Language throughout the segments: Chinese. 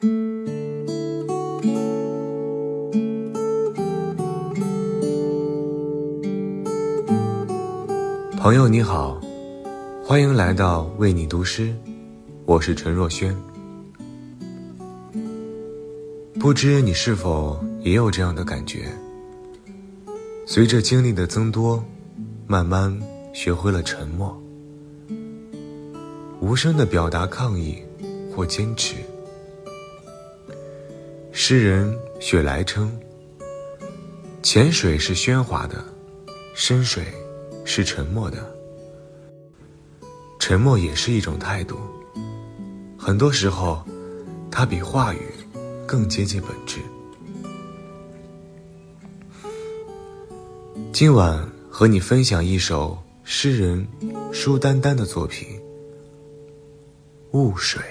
朋友你好，欢迎来到为你读诗，我是陈若轩。不知你是否也有这样的感觉？随着经历的增多，慢慢学会了沉默，无声的表达抗议或坚持。诗人雪莱称：“浅水是喧哗的，深水是沉默的。沉默也是一种态度。很多时候，它比话语。”更接近本质。今晚和你分享一首诗人舒丹丹的作品《雾水》。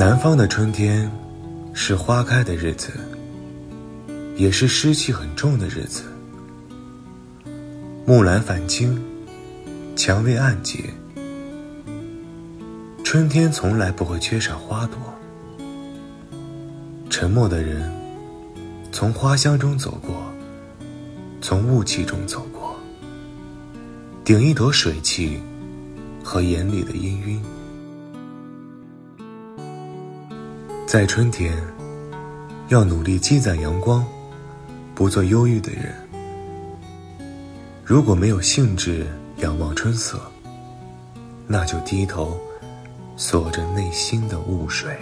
南方的春天是花开的日子，也是湿气很重的日子。木兰返青。蔷薇暗结，春天从来不会缺少花朵。沉默的人，从花香中走过，从雾气中走过，顶一朵水汽和眼里的氤氲。在春天，要努力积攒阳光，不做忧郁的人。如果没有兴致。仰望春色，那就低头锁着内心的雾水。